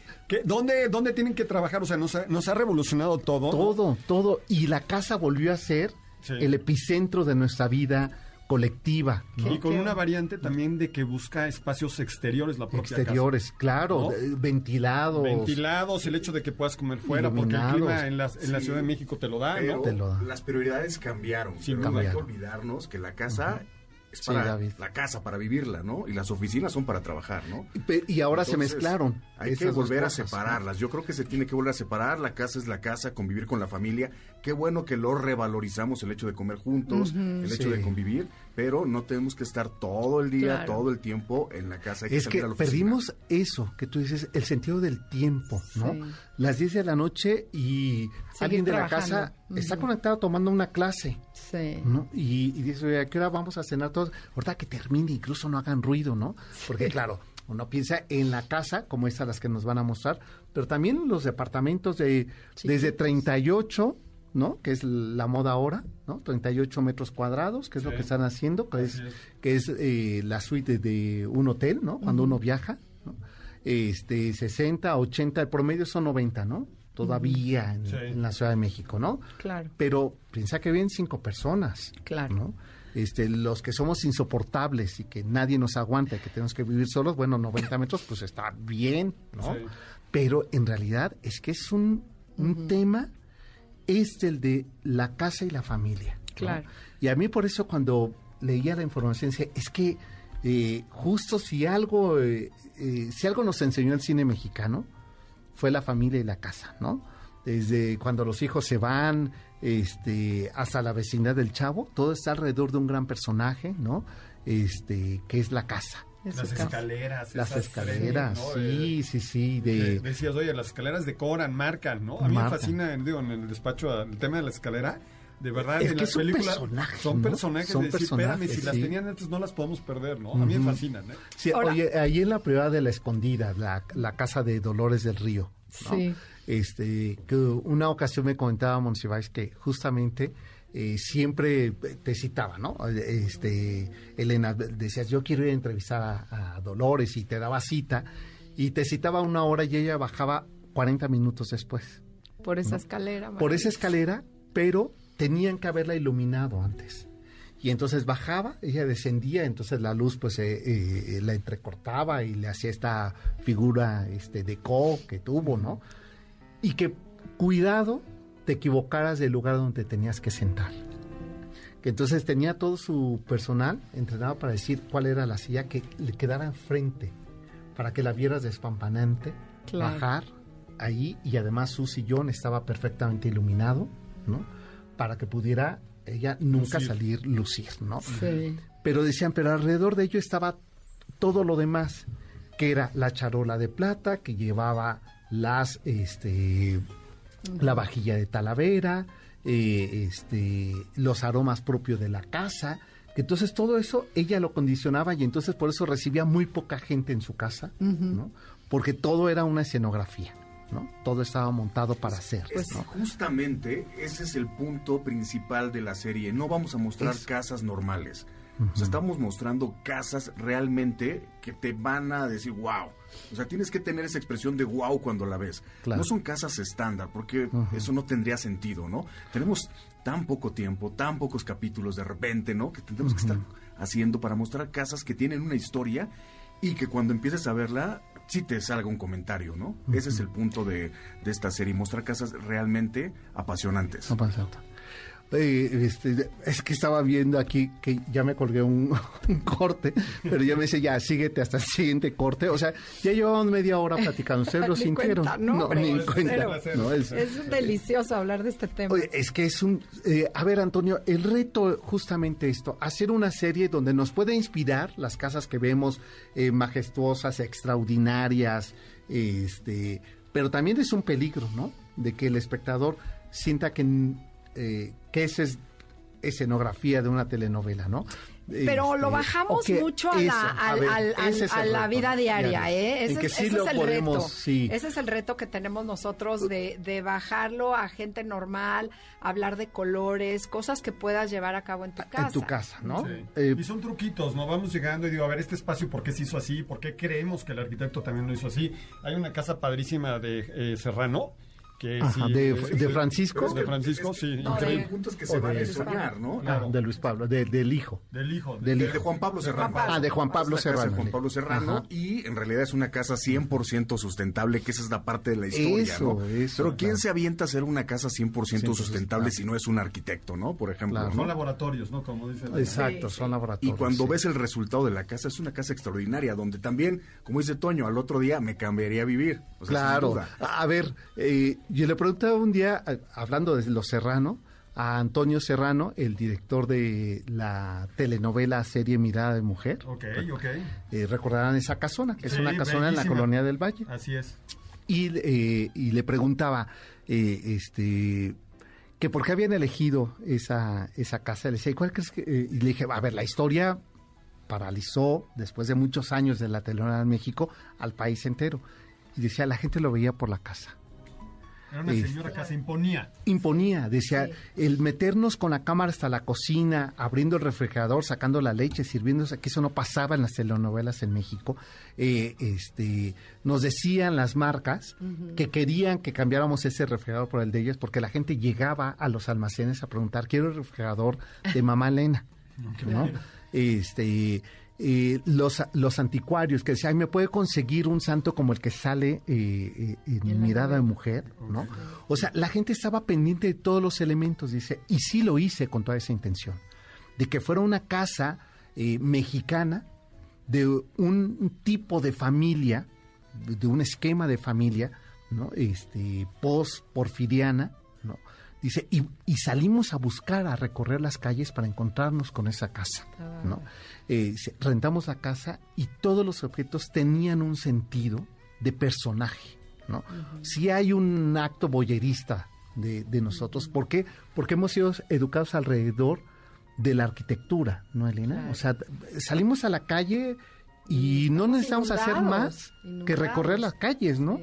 E: dónde, ¿dónde tienen que trabajar? O sea, nos ha, nos ha revolucionado todo.
B: Todo, todo. Y la casa volvió a ser el epicentro de nuestra vida colectiva.
E: Y con una variante también de que busca espacios exteriores la propia
B: Exteriores, claro, ventilados.
E: Ventilados, el hecho de que puedas comer fuera, porque el clima en la, en la Ciudad de México te lo da, ¿no?
G: Las prioridades cambiaron, sí, pero no hay que olvidarnos que la casa para la casa, para vivirla, ¿no? Y las oficinas son para trabajar, ¿no?
B: Y, ahora se mezclaron.
G: Hay que volver a separarlas. Yo creo que se tiene que volver a separar. La casa es la casa, convivir con la familia. Qué bueno que lo revalorizamos, el hecho de comer juntos, el hecho de convivir, pero no tenemos que estar todo el día, todo el tiempo en la casa.
B: es que perdimos eso, que tú dices, el sentido del tiempo, ¿no? Las 10 de la noche y alguien de la casa está conectado tomando una clase. Sí. ¿no? Y, dice, ¿a qué hora vamos a cenar todos? Ahorita que termine, incluso no hagan ruido, ¿no? Porque claro, uno piensa en la casa, como estas las que nos van a mostrar, pero también los departamentos de desde 38, ¿no? Que es la moda ahora, ¿no? 38 metros cuadrados, que es lo que están haciendo, que es, que es eh, la suite de un hotel, ¿no? Cuando uno viaja, ¿no? Este, 60, 80, el promedio son 90, ¿no? Todavía en, la Ciudad de México, ¿no?
F: Claro.
B: Pero piensa que vienen cinco personas. Claro. ¿no? Este, los que somos insoportables y que nadie nos aguanta, y que tenemos que vivir solos, bueno, 90 metros, pues está bien, ¿no? Pero en realidad es que es un, un tema, es el de la casa y la familia. Claro. Y a mí por eso cuando leía la información decía, es que eh, justo si algo, eh, eh, si algo nos enseñó el cine mexicano, fue la familia y la casa, ¿no? Desde cuando los hijos se van, este, hasta la vecindad del chavo, todo está alrededor de un gran personaje, ¿no? Este, que es la casa.
E: las escaleras.
B: Las escaleras, sí, sí, sí. De...
E: Decías, oye, las escaleras decoran, marcan, ¿no? A mí me fascina, digo, en el despacho, el tema de la escalera. De verdad, en las películas son personajes. Son personajes. espérame, si las tenían antes no las podemos perder, ¿no? A mí me fascinan, ¿eh?
B: Sí, oye, ahí en la privada de la escondida, la, la casa de Dolores del Río, Sí. Este, que una ocasión me comentaba Monsiváis que justamente eh, siempre te citaba, ¿no? Este, Elena, decías, yo quiero ir a entrevistar a, Dolores y te daba cita y te citaba una hora y ella bajaba 40 minutos después.
F: Por esa escalera.
B: Por esa escalera, pero tenían que haberla iluminado antes. Y entonces bajaba, ella descendía, entonces la luz pues eh, eh, la entrecortaba y le hacía esta figura este, de co que tuvo, ¿no? Y que cuidado te equivocaras del lugar donde tenías que sentar. Que entonces tenía todo su personal entrenado para decir cuál era la silla que le quedara enfrente, para que la vieras despampanante, bajar ahí y además su sillón estaba perfectamente iluminado, ¿no? Para que pudiera ella nunca salir lucir, ¿no? Sí. Pero decían, pero alrededor de ello estaba todo lo demás, que era la charola de plata, que llevaba las, este, la vajilla de talavera, eh, este, los aromas propios de la casa. Entonces todo eso ella lo condicionaba y entonces por eso recibía muy poca gente en su casa, ¿no? Porque todo era una escenografía. ¿No? Todo estaba montado para hacer.
G: Pues justamente ese es el punto principal de la serie. No vamos a mostrar casas normales. estamos mostrando casas realmente que te van a decir wow. O sea, tienes que tener esa expresión de wow cuando la ves. No son casas estándar, porque eso no tendría sentido, ¿no? Tenemos tan poco tiempo, tan pocos capítulos de repente, ¿no? Que tenemos que estar haciendo para mostrar casas que tienen una historia y que cuando empieces a verla si te salga un comentario, ¿no? Ese es el punto de, de, esta serie, mostrar casas realmente apasionantes.
B: Este, es que estaba viendo aquí que ya me colgué un, corte, pero ya me dice, ya, síguete hasta el siguiente corte. O sea, ya llevamos media hora platicando. ¿Ustedes lo sintieron?
F: no, ni cuenta. es, delicioso hablar de este tema.
B: es que es un... Eh, a ver, Antonio, el reto justamente esto, hacer una serie donde nos pueda inspirar las casas que vemos eh, majestuosas, extraordinarias, este, pero también es un peligro, ¿no? De que el espectador sienta que eh, que esa es escenografía de una telenovela, ¿no?
F: Pero lo este, bajamos mucho a la, vida diaria, ¿eh? Ese, es, el reto. Ese es el reto que tenemos nosotros de, de bajarlo a gente normal, hablar de colores, cosas que puedas llevar a cabo en tu casa.
B: En tu casa, ¿no?
E: Eh, y son truquitos, ¿no? Vamos llegando y digo, a ver, este espacio, ¿por qué se hizo así? ¿Por qué creemos que el arquitecto también lo hizo así? Hay una casa padrísima de eh, Serrano
B: de, Francisco.
E: De Francisco, sí. increíble.
G: puntos que se vale soñar, ¿no?
B: de Luis Pablo, del hijo.
E: Del hijo.
G: De, de, Juan Pablo Serrano.
B: Ah, de Juan Pablo Serrano.
G: Juan Pablo Serrano. Y en realidad es una casa 100% sustentable, que esa es la parte de la historia, eso, ¿no? Eso, Pero ¿quién se avienta a hacer una casa 100%, sustentable si no es un arquitecto, ¿no? Por ejemplo.
E: Son laboratorios, ¿no? Como dice.
B: Exacto, son laboratorios.
G: Y cuando ves el resultado de la casa, es una casa extraordinaria, donde también, como dice Toño, al otro día me cambiaría a vivir.
B: claro. A ver, eh, yo le preguntaba un día, hablando de Los Serrano, a Antonio Serrano, el director de la telenovela serie Mirada de Mujer.
E: Ok, ok.
B: Eh, recordarán esa casona, que es una casona en la colonia del Valle.
E: Así es.
B: Y, eh, y le preguntaba, eh, este que por qué habían elegido esa, esa casa. Le decía, ¿y cuál crees que...? y le dije, a ver, la historia paralizó, después de muchos años de la telenovela en México, al país entero. Y decía, la gente lo veía por la casa.
E: Era una señora que se imponía.
B: Imponía, decía, el meternos con la cámara hasta la cocina, abriendo el refrigerador, sacando la leche, sirviéndose, que eso no pasaba en las telenovelas en México. Eh, este, nos decían las marcas que querían que cambiáramos ese refrigerador por el de ellas, porque la gente llegaba a los almacenes a preguntar, quiero el refrigerador de mamá Elena. ¿no? Este eh, los, los anticuarios que decían, ¿me puede conseguir un santo como el que sale eh, eh, en Mirada de Mujer? ¿no? O sea, la gente estaba pendiente de todos los elementos, dice, y sí lo hice con toda esa intención, de que fuera una casa mexicana, de un tipo de familia, de un esquema de familia, ¿no? Este, post-porfiriana, ¿no? Dice, y, y, salimos a buscar, a recorrer las calles para encontrarnos con esa casa, ¿no? Eh, rentamos la casa y todos los objetos tenían un sentido de personaje, ¿no? Si hay un acto boyerista de, nosotros, ¿por qué? Porque hemos sido educados alrededor de la arquitectura, ¿no, Elena? O sea, salimos a la calle y no necesitamos hacer más que recorrer las calles, ¿no?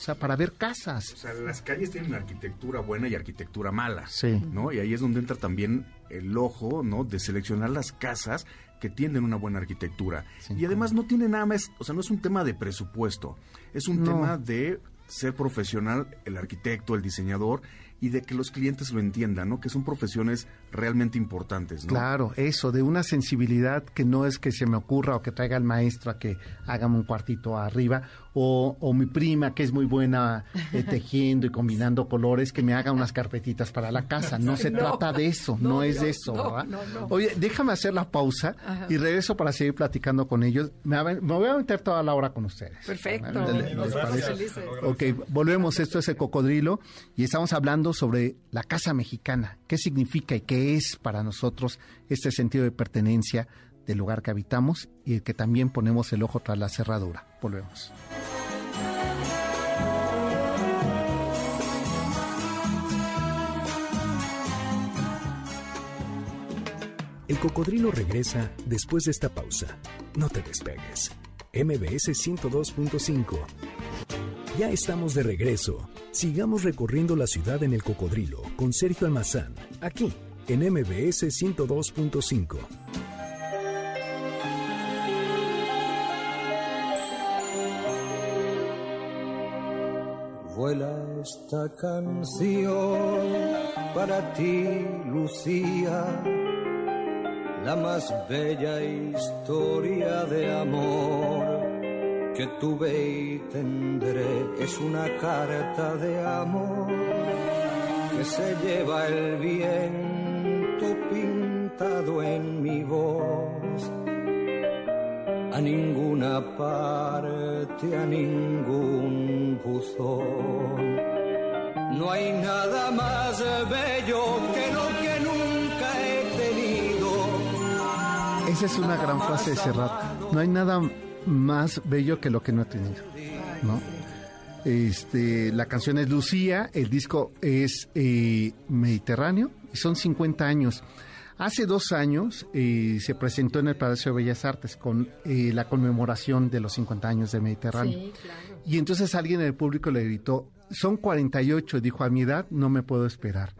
B: O sea, para ver casas.
G: O sea, las calles tienen arquitectura buena y arquitectura mala.
B: Sí.
G: ¿No? Y ahí es donde entra también el ojo, ¿no? De seleccionar las casas que tienen una buena arquitectura. y además no tiene nada más, o sea, no es un tema de presupuesto, es un tema de ser profesional, el arquitecto, el diseñador, y de que los clientes lo entiendan, ¿no? Que son profesiones realmente importantes, ¿no?
B: Claro, eso, de una sensibilidad que no es que se me ocurra o que traiga al maestro a que hágame un cuartito arriba, o, o mi prima que es muy buena eh, tejiendo y combinando colores, que me haga unas carpetitas para la casa. No se trata de eso, no, es de eso, ¿verdad? Oye, déjame hacer la pausa y regreso para seguir platicando con ellos. Me, voy a meter toda la hora con ustedes.
F: Perfecto.
B: Ok, volvemos. Esto es el cocodrilo y estamos hablando sobre la casa mexicana. ¿Qué significa y qué es para nosotros este sentido de pertenencia del lugar que habitamos y el que también ponemos el ojo tras la cerradura? Volvemos.
A: El cocodrilo regresa después de esta pausa. No te despegues. MBS 102.5. Ya estamos de regreso. Sigamos recorriendo la ciudad en el cocodrilo con Sergio Almazán, aquí en MBS 102.5.
C: Vuela esta canción para ti, Lucía, la más bella historia de amor que tuve y tendré es una carta de amor que se lleva el viento pintado en mi voz. A ninguna parte, a ningún buzón. No hay nada más bello que lo que nunca he tenido.
B: Esa es una gran frase de Serrat. No hay nada más bello que lo que no he tenido, ¿no? Este, la canción es Lucía, el disco es eh, Mediterráneo y son 50 años. Hace dos años eh, se presentó en el Palacio de Bellas Artes con eh, la conmemoración de los 50 años de Mediterráneo. Sí, claro. Y entonces alguien en el público le gritó, son 48, y dijo, a mi edad no me puedo esperar.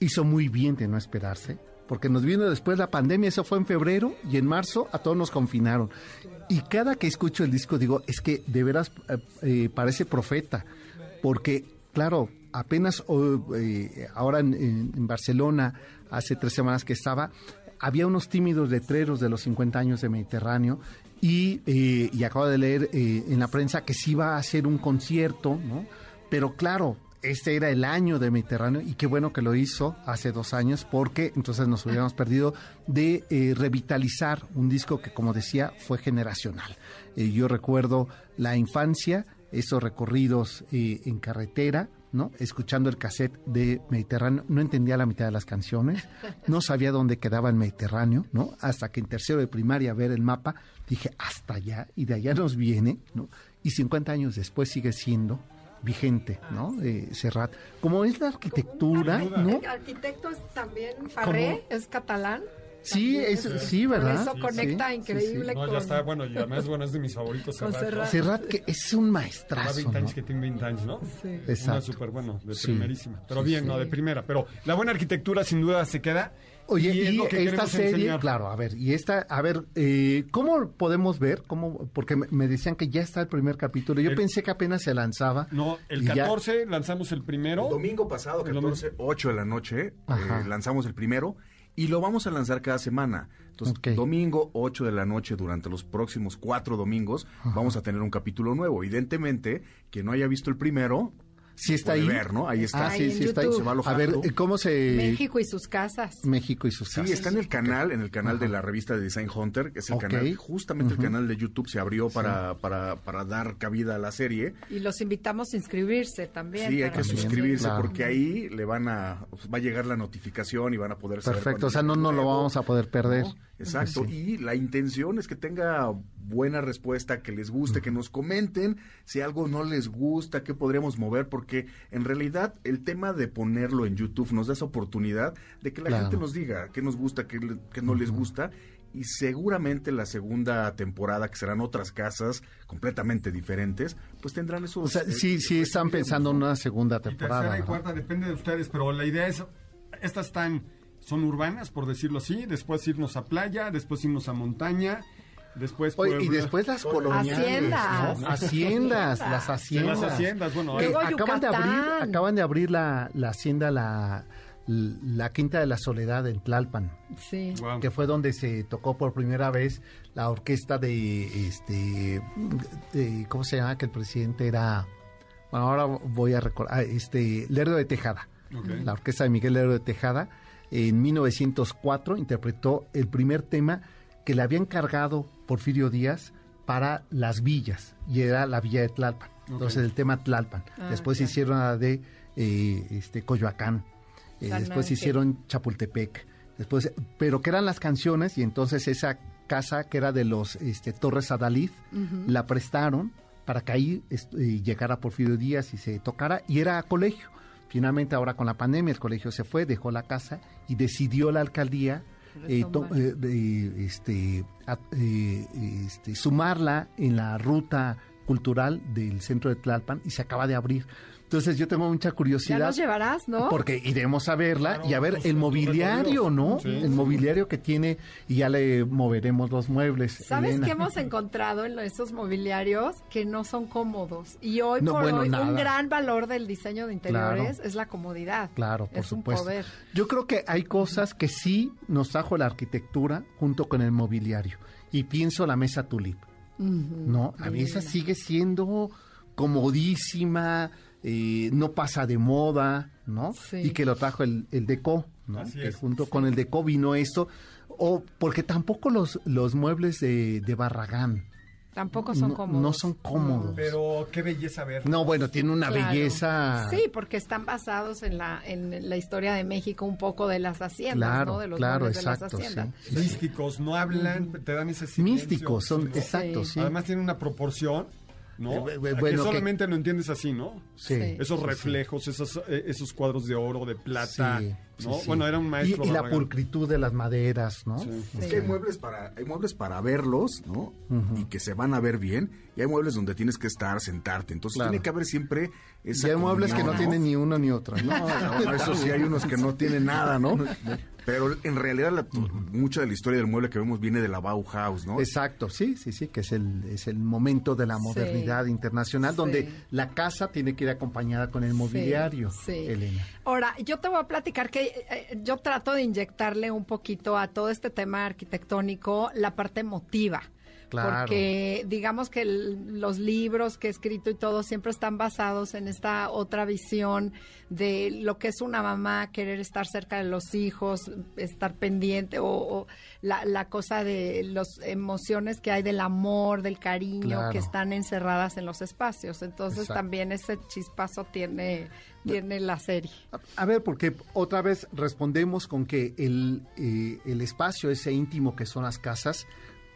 B: Hizo muy bien de no esperarse, porque nos vino después la pandemia, eso fue en febrero, y en marzo a todos nos confinaron. Y cada que escucho el disco digo, es que de veras eh, parece profeta, porque, claro, apenas ahora en Barcelona hace tres semanas que estaba, había unos tímidos letreros de los 50 años de Mediterráneo y, eh, y acabo de leer eh, en la prensa que sí iba a hacer un concierto, ¿no? Pero claro, este era el año de Mediterráneo y qué bueno que lo hizo hace dos años porque entonces nos hubiéramos perdido de eh, revitalizar un disco que como decía fue generacional. yo recuerdo la infancia, esos recorridos en carretera, ¿no? Escuchando el cassette de Mediterráneo, no entendía la mitad de las canciones, no sabía dónde quedaba el Mediterráneo, ¿no? Hasta que en tercero de primaria ver el mapa, dije, hasta allá, y de allá nos viene, ¿no? Y 50 años después sigue siendo vigente, ¿no? Eh, Serrat. Como es la arquitectura, ¿no?
F: El arquitecto es también Farré, es catalán.
B: Sí, es, sí, ¿verdad?
F: eso conecta increíble
E: No, ya está, bueno, y además, bueno, es de mis favoritos.
B: Serrat, Serrat. que es un maestrazo,
E: 20 años que tiene 20 años, ¿no? Sí. Exacto. Una súper bueno, de primerísima. Pero bien, no, de primera. Pero la buena arquitectura sin duda se queda.
B: Oye, y, esta serie, claro, a ver, y esta, a ver, eh, ¿cómo podemos ver? ¿Cómo? Porque me decían que ya está el primer capítulo. Yo pensé que apenas se lanzaba.
E: No, el 14 lanzamos el primero.
G: El domingo pasado, 14, 8 de la noche, eh, lanzamos el primero y lo vamos a lanzar cada semana. Entonces, domingo, 8 de la noche, durante los próximos cuatro domingos, vamos a tener un capítulo nuevo. Evidentemente, que no haya visto el primero,
B: Sí está ahí.
G: Ver, ¿no? Ahí está.
B: Ah, sí, sí está ahí. Se va a ver, ¿cómo se...?
F: México y sus casas.
B: México y sus casas.
G: Sí, está en el canal, en el canal de la revista de Design Hunter, que es el canal, justamente el canal de YouTube se abrió para, para, para dar cabida a la serie.
F: Y los invitamos a inscribirse también.
G: Sí, hay que suscribirse porque ahí le van a, va a llegar la notificación y van a poder
B: saber Perfecto, o sea, no, no lo vamos a poder perder.
G: Exacto, y la intención es que tenga buena respuesta, que les guste, que nos comenten si algo no les gusta, qué podríamos mover, porque en realidad el tema de ponerlo en YouTube nos da esa oportunidad de que la gente nos diga qué nos gusta, qué, no les gusta, y seguramente la segunda temporada, que serán otras casas completamente diferentes, pues tendrán esos...
B: O sea, sí, sí, están pensando en una segunda temporada.
E: Y tercera y cuarta, depende de ustedes, pero la idea es, estas están son urbanas, por decirlo así, después irnos a playa, después irnos a montaña, después
B: y después las coloniales,
F: haciendas,
B: haciendas, las haciendas,
E: las haciendas, bueno,
B: acaban de abrir, acaban de abrir la, la hacienda la la Quinta de la Soledad en Tlalpan,
F: sí.
B: que fue donde se tocó por primera vez la orquesta de este de, ¿cómo se llama? que el presidente era bueno, ahora voy a recordar ah, este Lerdo de Tejada. La orquesta de Miguel Lerdo de Tejada en 1904 interpretó el primer tema que le habían cargado Porfirio Díaz para las villas, y era la villa de Tlalpan. Entonces el tema Tlalpan. Ah, después hicieron la de eh, este, Coyoacán. Eh, después hicieron Chapultepec. Después, pero que eran las canciones y entonces esa casa que era de los este, Torres Adalid la prestaron para que ahí eh, llegara Porfirio Díaz y se tocara y era colegio. Finalmente ahora con la pandemia el colegio se fue, dejó la casa y decidió la alcaldía eh, eh, este, eh, este, sumarla en la ruta cultural del centro de Tlalpan y se acaba de abrir. Entonces yo tengo mucha curiosidad. Ya
F: nos llevarás, ¿no?
B: Porque iremos a verla y a ver el mobiliario, ¿no? el mobiliario que tiene y ya le moveremos los muebles.
F: ¿Sabes qué hemos encontrado en esos mobiliarios? Que no son cómodos. Y hoy por hoy un gran valor del diseño de interiores es la comodidad.
B: Claro, por supuesto. Yo creo que hay cosas que sí nos trajo la arquitectura junto con el mobiliario. Y pienso la mesa tulip. ¿No? A mí esa sigue siendo comodísima, eh, no pasa de moda, ¿no? Y que lo trajo el, el Deco, ¿no? que junto con el Deco vino esto, o porque tampoco los, los muebles de, de Barragán,
F: Tampoco son cómodos.
B: No son cómodos.
E: Pero qué belleza ver.
B: No, bueno, tiene una belleza.
F: Sí, porque están basados en la en la historia de México un poco de las haciendas, ¿no? De los
B: claro, exacto,
F: de las haciendas.
E: Místicos, no hablan, te dan ese silencio.
B: Místicos, son, exacto, sí.
E: Además tiene una proporción ¿no? Eh, bueno, solamente lo entiendes así, ¿no?
B: Sí.
E: Esos reflejos, Esos, eh, esos cuadros de oro, de plata, ¿no? Bueno, era un maestro.
B: Y, la pulcritud de las maderas, ¿no?
G: Es que hay muebles para, hay muebles para verlos, ¿no? Y que se van a ver bien. Y hay muebles donde tienes que estar, sentarte. Entonces tiene que haber siempre esa.
B: Y hay muebles que no, tienen ni uno ni otro.
G: No, eso sí, hay unos que no tienen nada, ¿no? Pero en realidad mucha de la historia del mueble que vemos viene de la Bauhaus, ¿no?
B: Exacto, sí, sí, sí, que es el, es el momento de la modernidad internacional donde la casa tiene que ir acompañada con el mobiliario, Elena.
F: Ahora, yo te voy a platicar que eh, eh, yo trato de inyectarle un poquito a todo este tema arquitectónico la parte emotiva. Porque digamos que los libros que he escrito y todo siempre están basados en esta otra visión de lo que es una mamá, querer estar cerca de los hijos, estar pendiente o, la, cosa de las emociones que hay del amor, del cariño, que están encerradas en los espacios. Entonces también ese chispazo tiene tiene la serie.
B: A, ver, porque otra vez respondemos con que el, eh, el espacio ese íntimo que son las casas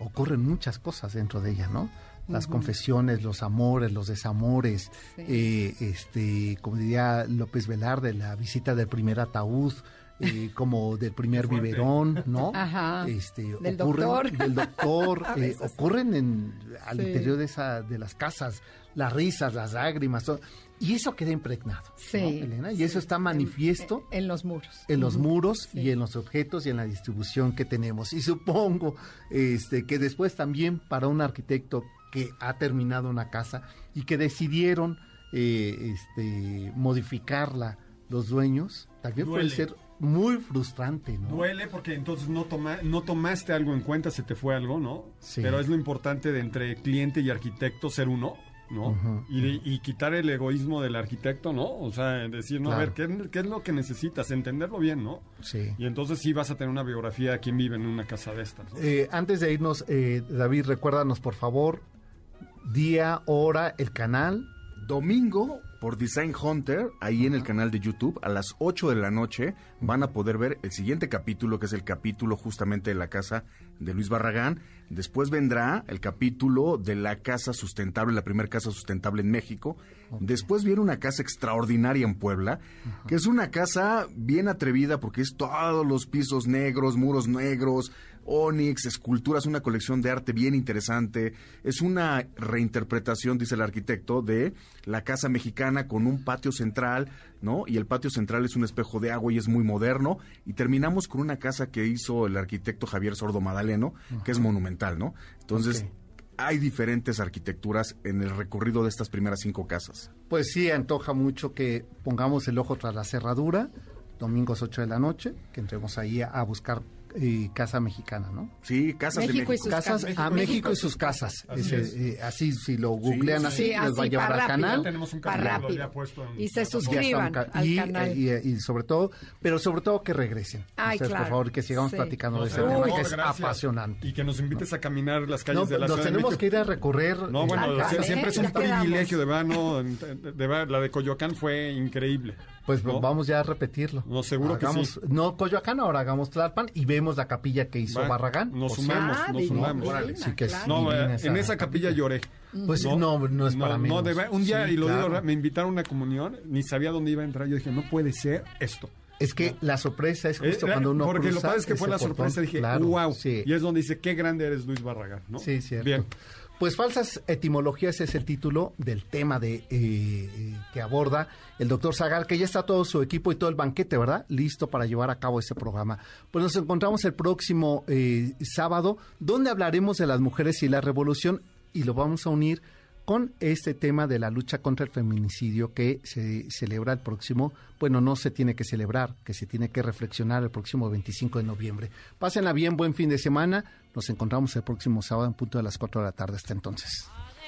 B: ocurren muchas cosas dentro de ella, ¿no? Las confesiones, los amores, los desamores, eh, este, como diría López Velarde, la visita del primer ataúd, eh, como del primer biberón, ¿no?
F: Ajá.
B: Este,
F: del
B: ocurren,
F: doctor.
B: Del doctor, eh, ocurren en, al interior de, esa, de las casas, las risas, las lágrimas, todo. Y eso queda impregnado, sí, Elena? Y eso está manifiesto
F: en, los muros.
B: En los muros y en los objetos y en la distribución que tenemos. Y supongo este, que después también para un arquitecto que ha terminado una casa y que decidieron eh, este, modificarla los dueños, también puede ser muy frustrante, ¿no?
E: Duele porque entonces no, toma, no tomaste algo en cuenta, se te fue algo, ¿no? Sí. Pero es lo importante de entre cliente y arquitecto ser uno ¿no? y, quitar el egoísmo del arquitecto, ¿no? O sea, decir, no, a ver, ¿qué, es lo que necesitas? Entenderlo bien, ¿no?
B: Sí.
E: Y entonces sí vas a tener una biografía de quién vive en una casa de estas.
B: Eh, antes de irnos, eh, David, recuérdanos, por favor, día, hora, el canal.
G: Domingo por Design Hunter, ahí en el canal de YouTube, a las 8 de la noche van a poder ver el siguiente capítulo, que es el capítulo justamente de la casa de Luis Barragán. Después vendrá el capítulo de la casa sustentable, la primera casa sustentable en México. Después viene una casa extraordinaria en Puebla, que es una casa bien atrevida porque es todos los pisos negros, muros negros, Onyx, esculturas, una colección de arte bien interesante. Es una reinterpretación, dice el arquitecto, de la casa mexicana con un patio central, ¿no? Y el patio central es un espejo de agua y es muy moderno. Y terminamos con una casa que hizo el arquitecto Javier Sordo Madaleno, que es monumental, ¿no? Entonces, hay diferentes arquitecturas en el recorrido de estas primeras cinco casas.
B: Pues sí, antoja mucho que pongamos el ojo tras la cerradura, domingos 8 de la noche, que entremos ahí a buscar casa mexicana, ¿no?
G: Sí, casas de México.
B: casas a México y sus casas. Eh, así, si lo googlean así, les va a llevar al canal.
E: Tenemos un
F: canal y se suscriban al
B: y,
F: canal.
B: Eh, y, sobre todo, pero sobre todo que regresen.
F: Ay, claro.
B: por favor, que sigamos platicando de ese tema que es apasionante.
E: Y que nos invites a caminar las calles de la
B: ciudad. Nos tenemos que ir a recorrer.
E: No, bueno, siempre es un privilegio, de verdad, ¿no? De verdad, la de Coyoacán fue increíble.
B: Pues vamos ya a repetirlo.
E: No, seguro que sí.
B: No Coyoacán, ahora hagamos Tlalpan y vemos la capilla que hizo Barragán.
E: Nos sumamos, ah, nos sumamos.
B: sí que
E: no, eh, en esa capilla lloré.
B: Pues no, no, es para mí.
E: un día, y lo digo, me invitaron a una comunión, ni sabía dónde iba a entrar. Yo dije, no puede ser esto.
B: Es que la sorpresa es justo eh, cuando uno
E: Porque
B: lo
E: que es que fue la sorpresa, dije, wow. Y es donde dice, qué grande eres Luis Barragán, ¿no?
B: Sí, cierto.
E: Bien.
B: Pues falsas etimologías es el título del tema de eh, que aborda el doctor Zagal, que ya está todo su equipo y todo el banquete, ¿verdad? Listo para llevar a cabo ese programa. Pues nos encontramos el próximo eh, sábado, donde hablaremos de las mujeres y la revolución y lo vamos a unir con este tema de la lucha contra el feminicidio que se celebra el próximo, bueno, no se tiene que celebrar, que se tiene que reflexionar el próximo 25 de noviembre. Pásenla bien, buen fin de semana. Nos encontramos el próximo sábado en punto de las 4 de la tarde. Hasta entonces.
H: En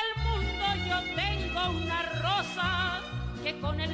H: el mundo yo tengo una rosa que con el